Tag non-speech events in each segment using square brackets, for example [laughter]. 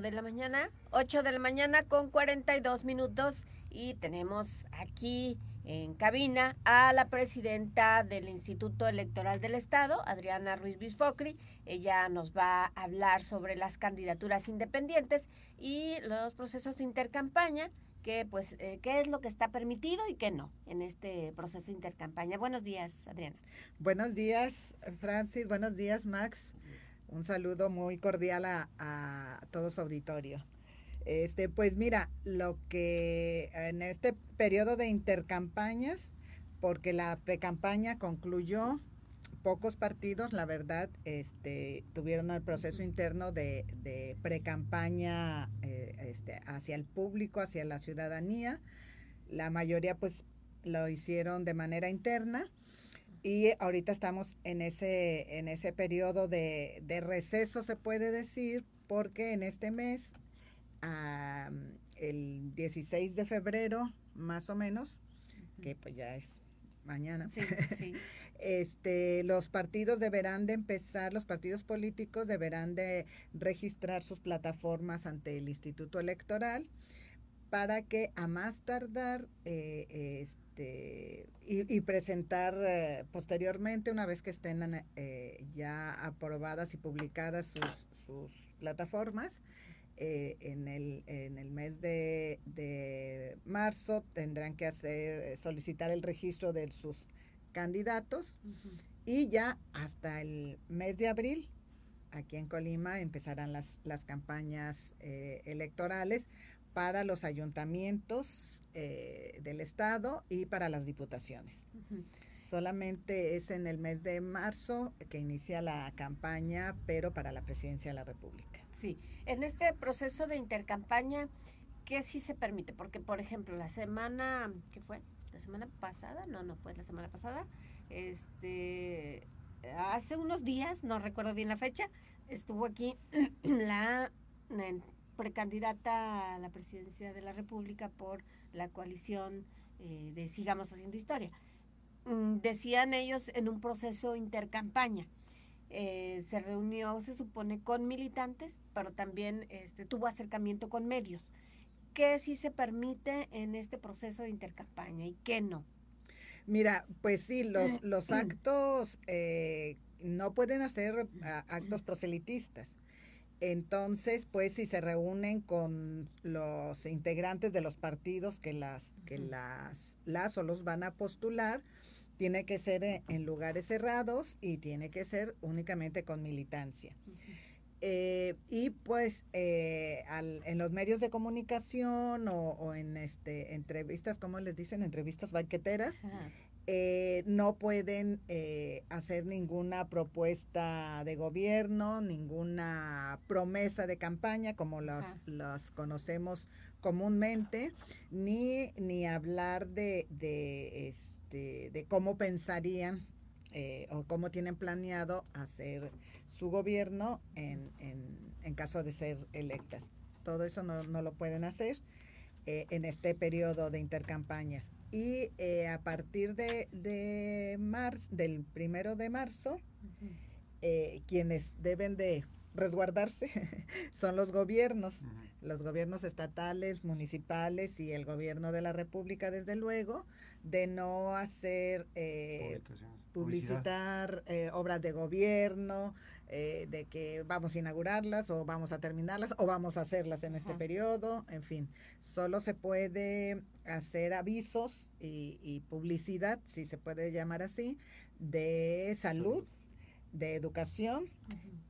de la mañana, 8 de la mañana con 42 minutos y tenemos aquí en cabina a la presidenta del Instituto Electoral del Estado, Adriana Ruiz Bisfocri. Ella nos va a hablar sobre las candidaturas independientes y los procesos de intercampaña, que pues eh, qué es lo que está permitido y qué no en este proceso de intercampaña. Buenos días, Adriana. Buenos días, Francis. Buenos días, Max. Un saludo muy cordial a, todo su auditorio. Este, pues mira, lo que en este periodo de intercampañas, porque la precampaña concluyó, pocos partidos, la verdad, este, tuvieron el proceso interno de, de precampaña eh, este, hacia el público, hacia la ciudadanía. La mayoría, pues, lo hicieron de manera interna y ahorita estamos en ese, en ese periodo de, receso, se puede decir, porque en este mes, el 16 de febrero, más o menos, que pues ya es mañana, [laughs] este, los partidos deberán de empezar, los partidos políticos deberán de registrar sus plataformas ante el Instituto Electoral para que a más tardar eh, este, y, presentar eh, posteriormente, una vez que estén eh, ya aprobadas y publicadas sus, plataformas, en, el, en el mes de, marzo tendrán que hacer solicitar el registro de sus candidatos y ya hasta el mes de abril aquí en Colima empezarán las, las campañas electorales para los ayuntamientos eh, del estado y para las diputaciones. Solamente es en el mes de marzo que inicia la campaña, pero para la presidencia de la República. Sí, en este proceso de intercampaña, ¿qué sí se permite? Porque, por ejemplo, la semana, ¿qué fue? La semana pasada, no, no fue la semana pasada, este, hace unos días, no recuerdo bien la fecha, estuvo aquí [clears throat] la precandidata a la presidencia de la República por la coalición eh, de Sigamos Haciendo Historia. Mm, decían ellos en un proceso intercampaña. Eh, se reunió, se supone, con militantes, pero también este, tuvo acercamiento con medios. ¿Qué sí se permite en este proceso de intercampaña y qué no? Mira, pues sí, los, [clears throat] los actos eh, no pueden hacer actos proselitistas entonces, pues si se reúnen con los integrantes de los partidos que las que las las o los van a postular, tiene que ser en, lugares cerrados y tiene que ser únicamente con militancia. Eh, y pues eh, en los medios de comunicación o, en este entrevistas, ¿cómo les dicen? Entrevistas banqueteras, eh, no pueden eh, hacer ninguna propuesta de gobierno, ninguna promesa de campaña como las conocemos comúnmente, ni, ni hablar de, de, este, de cómo pensarían eh, o cómo tienen planeado hacer su gobierno en, en, caso de ser electas. Todo eso no, no lo pueden hacer en este periodo de intercampañas. Y eh, a partir de, de marzo, del primero de marzo, eh, quienes deben de resguardarse [laughs] son los gobiernos, los gobiernos estatales, municipales y el gobierno de la República, desde luego, de no hacer eh, publicitar eh, obras de gobierno, eh, de que vamos a inaugurarlas o vamos a terminarlas o vamos a hacerlas en este periodo, en fin, solo se puede hacer avisos y, publicidad, si se puede llamar así, de salud, de educación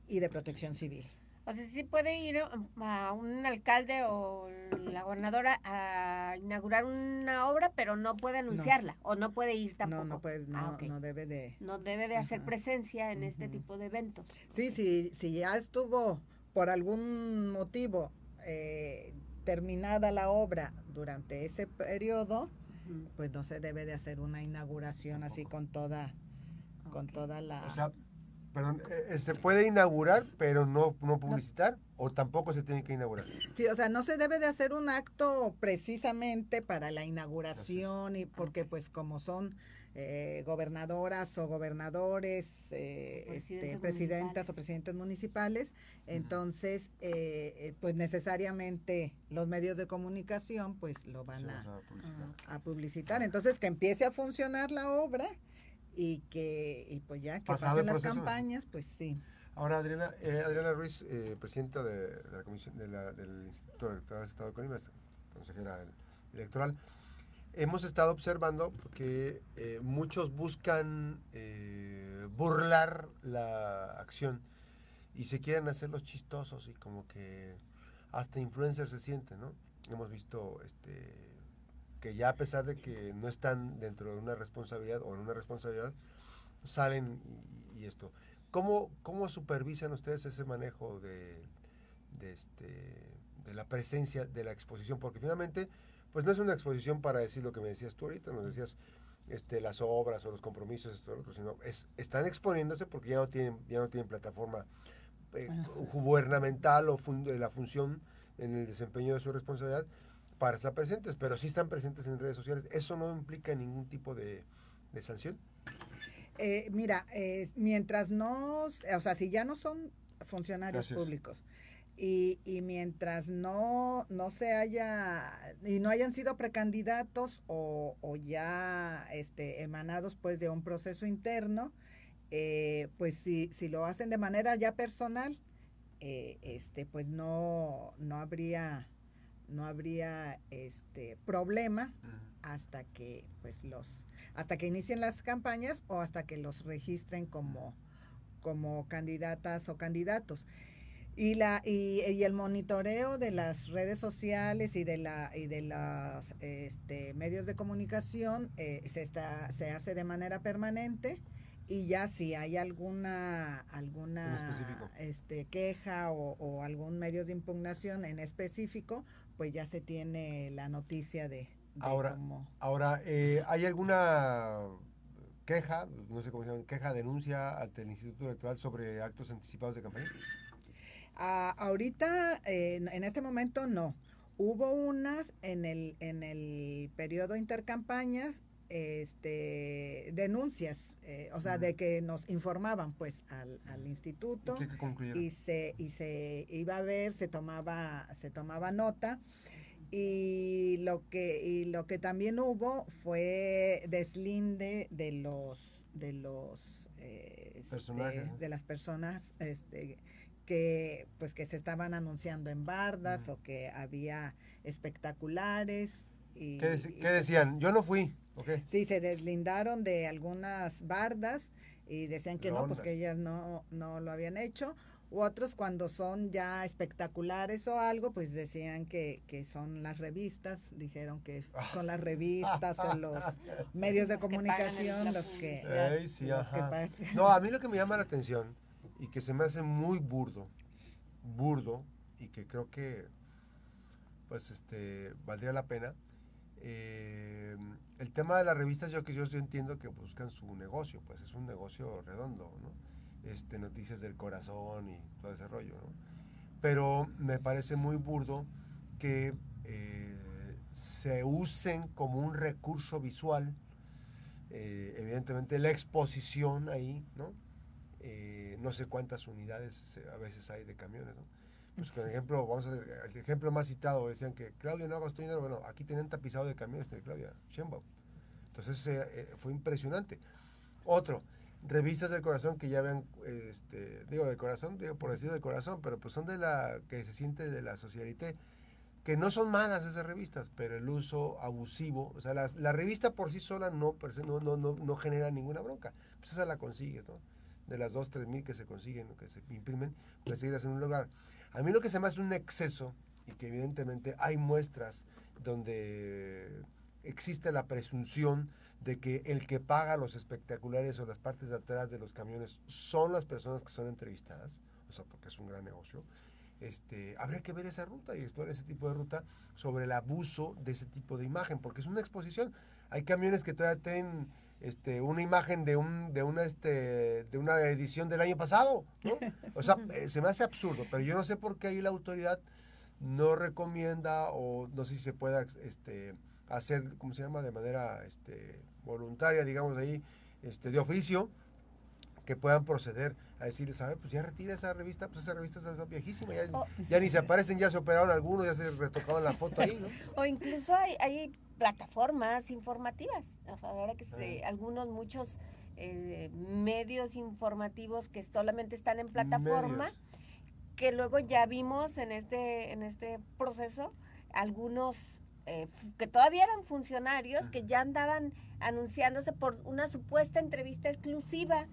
y de protección civil. O sea, sí puede ir a un alcalde o la gobernadora a inaugurar una obra, pero no puede anunciarla o no puede ir tampoco. No, no, puede, no, ah, no debe de. No debe de hacer presencia en este tipo de eventos. Sí, sí, si ya estuvo por algún motivo eh, terminada la obra durante ese periodo, pues no se debe de hacer una inauguración así con toda, con toda la. Perdón, eh, eh, ¿se puede inaugurar pero no, no publicitar o tampoco se tiene que inaugurar? Sí, o sea, no se debe de hacer un acto precisamente para la inauguración y porque pues como son eh, gobernadoras o gobernadores, eh, este, presidentas o presidentes municipales. Entonces, eh, pues necesariamente los medios de comunicación pues lo van a, a, publicitar. Entonces, que empiece a funcionar la obra y que y pues ya que pasen las campañas, pues sí. Ahora, Adriana, Adriana Ruiz, presidenta de, la Comisión de la, del Instituto de Estado de Colima, consejera electoral hemos estado observando que eh, muchos buscan eh, burlar la acción y se quieren hacer los chistosos y como que hasta influencers se sienten, ¿no? Hemos visto este, que ya a pesar de que no están dentro de una responsabilidad o en una responsabilidad, salen y, esto. ¿Cómo, ¿Cómo supervisan ustedes ese manejo de, de, este, de la presencia, de la exposición? Porque finalmente pues no es una exposición para decir lo que me decías tú ahorita, nos decías este, las obras o los compromisos, esto, otro, sino es, están exponiéndose porque ya no tienen, ya no tienen plataforma eh, gubernamental o de la función en el desempeño de su responsabilidad para estar presentes, pero sí están presentes en redes sociales. ¿Eso no implica ningún tipo de, sanción? Eh, mira, mientras no, o sea, si ya no son funcionarios públicos, y, y, mientras no, no se haya, y no hayan sido precandidatos o, o ya este, emanados pues de un proceso interno, eh, pues si, si lo hacen de manera ya personal, eh, este, pues no, no habría, no habría este problema hasta que pues los, hasta que inicien las campañas o hasta que los registren como, como candidatas o candidatos. Y, la, y, el monitoreo de las redes sociales y de, la, y de los este, medios de comunicación eh, se, está, se hace de manera permanente y ya si hay alguna alguna este, queja o, algún medio de impugnación en específico, pues ya se tiene la noticia de, ahora, Ahora, eh, ¿hay alguna queja, no sé cómo se llama, queja, denuncia ante el Instituto Electoral sobre actos anticipados de campaña? ahorita, en este momento no. Hubo unas en el, en el periodo intercampañas, este, denuncias, eh, o sea, de que nos informaban pues al, al instituto y se, y se iba a ver, se tomaba, se tomaba nota. Y lo que, y lo que también hubo fue deslinde de los de los eh, este, de las personas este, que pues que se estaban anunciando en bardas o que había espectaculares. Y, ¿Qué, decían? Yo no fui. Sí, se deslindaron de algunas bardas y decían que no, pues que ellas no, no lo habían hecho. U otros cuando son ya espectaculares o algo, pues decían que, que son las revistas, dijeron que son las revistas o los [laughs] medios de comunicación los que... no, a mí lo [laughs] que me llama la atención y que se me hace muy burdo, burdo, y que creo que pues este valdría la pena. Eh, el tema de las revistas, yo que yo, entiendo que buscan su negocio, pues es un negocio redondo, ¿no? Este, noticias del corazón y todo ese rollo, ¿no? Pero me parece muy burdo que eh, se usen como un recurso visual, eh, evidentemente la exposición ahí, ¿no? Eh, no sé cuántas unidades a veces hay de camiones, ¿no? Pues, por ejemplo, vamos a el ejemplo más citado, decían que Claudia no gastó dinero, bueno, aquí tenían tapizado de camiones de Claudia Sheinbaum. Entonces eh, fue impresionante. Otro, revistas del corazón que ya vean, este, digo del corazón, digo por decir del corazón, pero pues son de la, que se siente de la socialité, que no son malas esas revistas, pero el uso abusivo, o sea, la, revista por sí sola no, no, no, no, no genera ninguna bronca, pues esa la consigues, ¿no? de las 2, 3 mil que se consiguen que se imprimen, pues seguirlas en un lugar. A mí lo que se me hace un exceso, y que evidentemente hay muestras donde existe la presunción de que el que paga los espectaculares o las partes de atrás de los camiones son las personas que son entrevistadas, o sea, porque es un gran negocio, este, habría que ver esa ruta y explorar ese tipo de ruta sobre el abuso de ese tipo de imagen, porque es una exposición. Hay camiones que todavía tienen este, una imagen de un de una este de una edición del año pasado, ¿no? [laughs] O sea, eh, se me hace absurdo, pero yo no sé por qué ahí la autoridad no recomienda o no sé si se pueda este hacer, ¿cómo se llama?, de manera este, voluntaria, digamos, ahí, este, de oficio, que puedan proceder a decirles, ¿sabes? Pues ya retira esa revista, pues esa revista está viejísima, ya, oh. ya, ni se aparecen, ya se operaron algunos, ya se retocaron la foto ahí, ¿no? O incluso hay, hay plataformas informativas, o sea, ahora que se, algunos, muchos eh, medios informativos que solamente están en plataforma, que luego ya vimos en este, en este proceso algunos eh, que todavía eran funcionarios que ya andaban anunciándose por una supuesta entrevista exclusiva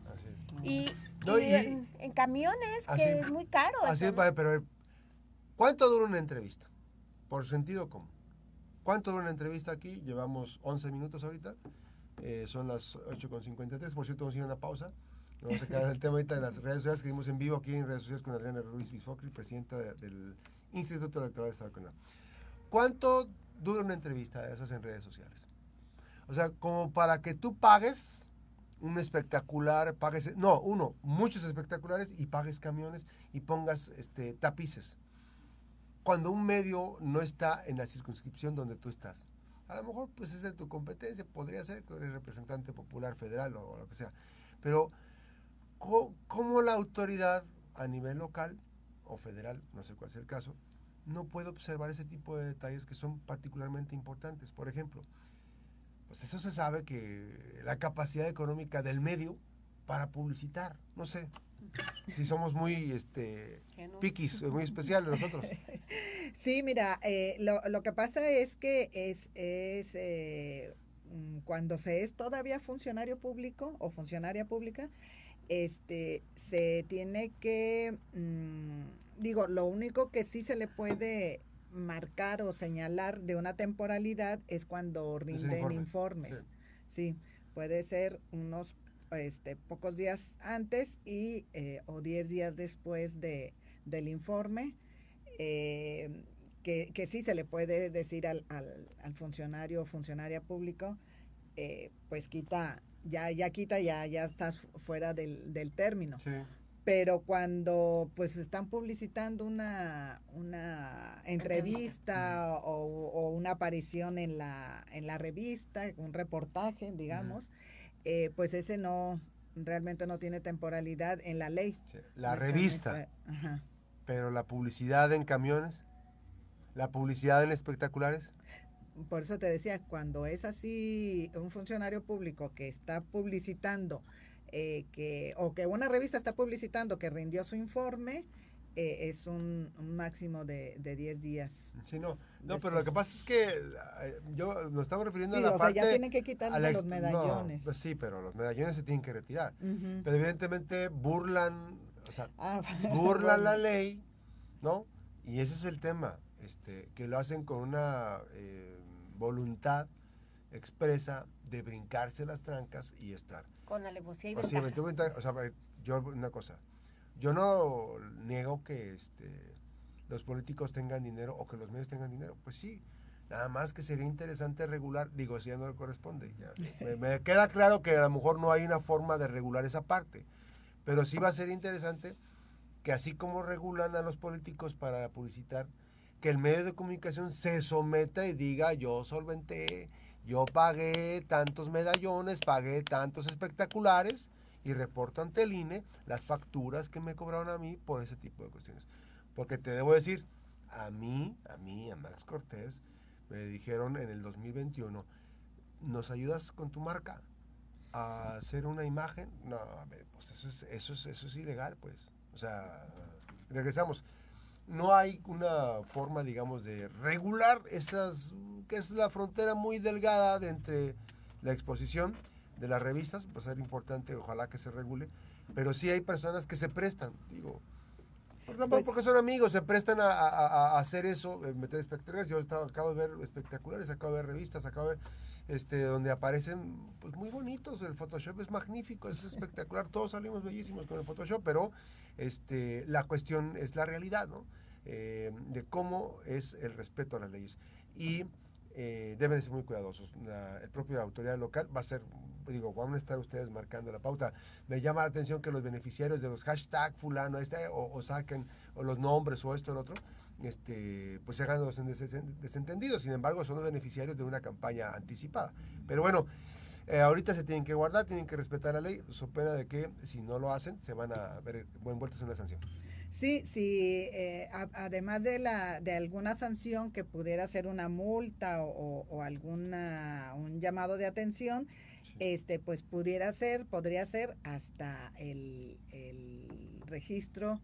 y, en, camiones que es muy caro. Así es, pero ¿cuánto dura una entrevista? Por sentido común. ¿Cuánto dura una entrevista aquí? Llevamos 11 minutos ahorita. Eh, son las 8.53. Por cierto, vamos a ir a una pausa. Vamos a quedar en el [laughs] tema ahorita de las redes sociales que vimos en vivo aquí en redes sociales con Adriana Ruiz Bisfocri, presidenta del Instituto Electoral de Estado de ¿Cuánto dura una entrevista de esas en redes sociales. O sea, como para que tú pagues un espectacular, pagues, no, uno, muchos espectaculares y pagues camiones y pongas este, tapices. Cuando un medio no está en la circunscripción donde tú estás. A lo mejor pues es de tu competencia, podría ser que eres representante popular federal o, lo que sea. Pero, ¿cómo la autoridad a nivel local o federal, no sé cuál es el caso, no puedo observar ese tipo de detalles que son particularmente importantes. Por ejemplo, pues eso se sabe que la capacidad económica del medio para publicitar, no sé, si somos muy este piquis, muy especiales nosotros. [laughs] Sí, mira, eh, lo, lo, que pasa es que es, es eh, mm, cuando se es todavía funcionario público o funcionaria pública, este se tiene que mm, digo lo único que sí se le puede marcar o señalar de una temporalidad es cuando rinden informes sí. puede ser unos este pocos días antes y eh, o diez días después de del informe eh, que, que, sí se le puede decir al, al, al funcionario o funcionaria público eh, pues quita ya, ya quita, ya, ya estás fuera del, del término. Pero cuando pues están publicitando una, una entrevista o, una aparición en la, en la revista, un reportaje, digamos, eh, pues ese no, realmente no tiene temporalidad en la ley. La revista. Pero la publicidad en camiones, la publicidad en espectaculares por eso te decía, cuando es así un funcionario público que está publicitando eh, que o que una revista está publicitando que rindió su informe, eh, es un, máximo de 10 días. Sí, no, no pero lo que pasa es que eh, yo me estaba refiriendo a la o parte... Sea, ya tienen que quitarle los medallones. pues sí, pero los medallones se tienen que retirar. Pero evidentemente burlan, o sea, ah, [laughs] burlan la ley, ¿no? Y ese es el tema, este, que lo hacen con una voluntad expresa de brincarse las trancas y estar. Con alevosía y o sea, o sea, yo una cosa, yo no niego que este, los políticos tengan dinero o que los medios tengan dinero, pues sí, nada más que sería interesante regular, digo, si ya no le corresponde, me, me, queda claro que a lo mejor no hay una forma de regular esa parte, pero sí va a ser interesante que así como regulan a los políticos para publicitar, que el medio de comunicación se someta y diga yo solventé, yo pagué tantos medallones, pagué tantos espectaculares y reporto ante el INE las facturas que me cobraron a mí por ese tipo de cuestiones. Porque te debo decir, a mí, a mí, a Max Cortés, me dijeron en el 2021, ¿nos ayudas con tu marca a hacer una imagen? No, a ver, pues eso es, eso es, eso es ilegal, pues. O sea, regresamos no hay una forma, digamos, de regular esas, que es la frontera muy delgada de entre la exposición de las revistas, va a ser importante, ojalá que se regule, pero sí hay personas que se prestan, digo, pues porque son amigos, se prestan a, hacer eso, eh, meter espectaculares. Yo acabo de ver espectaculares, acabo de ver revistas, acabo de ver este, donde aparecen pues muy bonitos. El Photoshop es magnífico, es espectacular. Todos salimos bellísimos con el Photoshop, pero este, la cuestión es la realidad, ¿no? Eh, de cómo es el respeto a las leyes. Y eh, deben ser muy cuidadosos. el propio autoridad local va a ser, digo, van a estar ustedes marcando la pauta. Me llama la atención que los beneficiarios de los hashtag fulano, este, o, saquen o los nombres o esto o el otro, este, pues se hagan los desentendidos. Sin embargo, son los beneficiarios de una campaña anticipada. Pero bueno, eh, ahorita se tienen que guardar, tienen que respetar la ley, so pena de que si no lo hacen, se van a ver envueltos en una sanción. Sí, sí, eh, además de la de alguna sanción que pudiera ser una multa o, o alguna un llamado de atención, este pues pudiera ser, podría ser hasta el, registro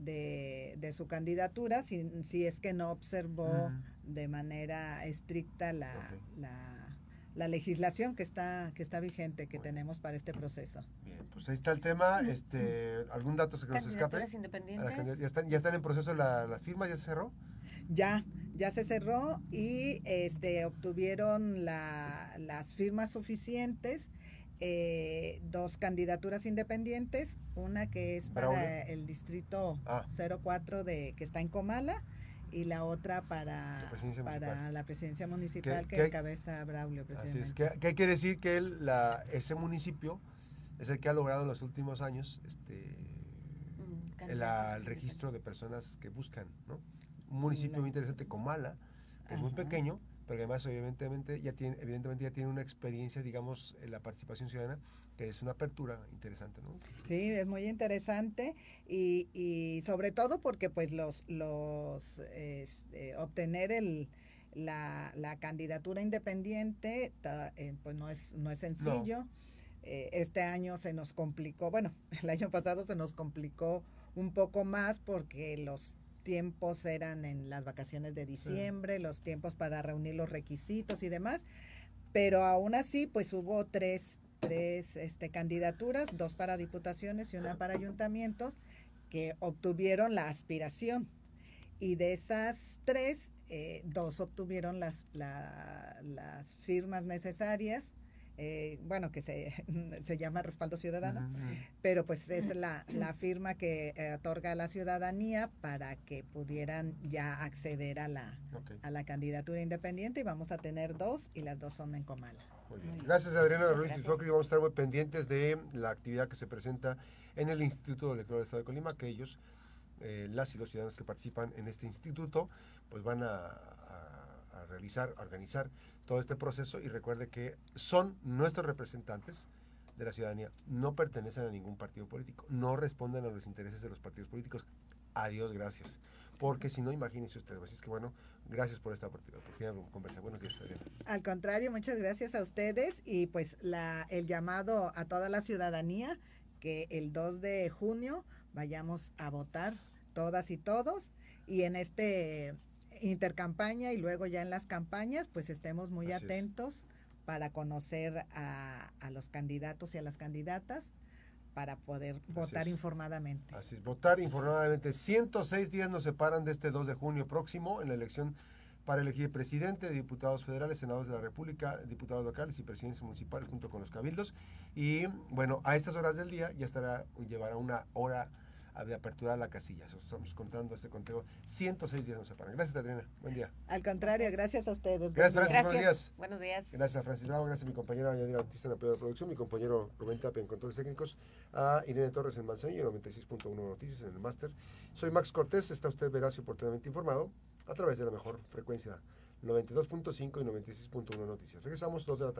de, de, su candidatura si, si es que no observó de manera estricta la, la la legislación que está que está vigente que tenemos para este proceso. Bien, pues ahí está el tema. Este, ¿Algún dato que nos escape? independientes? ¿Ya están, ya están en proceso las firmas? ¿Ya se cerró? Ya, ya se cerró y este obtuvieron la, las firmas suficientes. Eh, dos candidaturas independientes, una que es para el distrito 04 ah. de que está en Comala y la otra para, la para la presidencia municipal que encabeza Braulio. Así es. ¿Qué, quiere decir? Que él, la, ese municipio es el que ha logrado en los últimos años este, mm, el, registro de personas que buscan, ¿no? Un municipio muy interesante, Comala, que es muy pequeño, pero además evidentemente ya tiene, evidentemente ya tiene una experiencia, digamos, en la participación ciudadana es una apertura interesante, ¿no? Sí, es muy interesante y, y sobre todo porque pues los, los este, obtener el, la, la, candidatura independiente eh, pues no es, no es sencillo. Eh, este año se nos complicó, bueno, [laughs] el año pasado se nos complicó un poco más porque los tiempos eran en las vacaciones de diciembre, los tiempos para reunir los requisitos y demás, pero aún así pues hubo tres tres este, candidaturas, dos para diputaciones y una para ayuntamientos, que obtuvieron la aspiración. Y de esas tres, eh, dos obtuvieron las, las firmas necesarias. Eh, bueno, que se, [laughs] se, llama respaldo ciudadano, pero pues es [laughs] la, la firma que eh, otorga la ciudadanía para que pudieran ya acceder a la, a la candidatura independiente y vamos a tener dos y las dos son en Comala. Gracias, Adriana Ruiz Vamos a estar muy pendientes de la actividad que se presenta en el Instituto Electoral del Estado de Colima, que ellos, eh, las y los ciudadanos que participan en este instituto, pues van a, realizar, organizar todo este proceso y recuerde que son nuestros representantes de la ciudadanía, no pertenecen a ningún partido político, no responden a los intereses de los partidos políticos. Adiós, gracias porque si no, imagínense ustedes. Así es que bueno, gracias por esta oportunidad, de conversar. Buenos días, Adriana. Al contrario, muchas gracias a ustedes y pues la, el llamado a toda la ciudadanía que el 2 de junio vayamos a votar todas y todos y en este intercampaña y luego ya en las campañas pues estemos muy atentos para conocer a, a los candidatos y a las candidatas para poder votar informadamente. Así es, votar informadamente. 106 días nos separan de este 2 de junio próximo en la elección para elegir presidente, diputados federales, senadores de la República, diputados locales y presidentes municipales junto con los cabildos. Y bueno, a estas horas del día ya estará, llevará una hora de apertura de la casilla. Estamos contando este conteo. 106 días nos separan. Gracias, Adriana. Buen día. Al contrario, gracias, a ustedes. Gracias, Francis. Buenos días. Buenos días. Gracias a Francis Bravo, gracias a mi compañera Yanira Bautista en apoyo de producción, mi compañero Rubén Tapia en controles técnicos, a Irene Torres en Manzanillo, 96.1 Noticias en el máster. Soy Max Cortés, está usted veraz y oportunamente informado a través de la mejor frecuencia 92.5 y 96.1 Noticias. Regresamos dos de la tarde.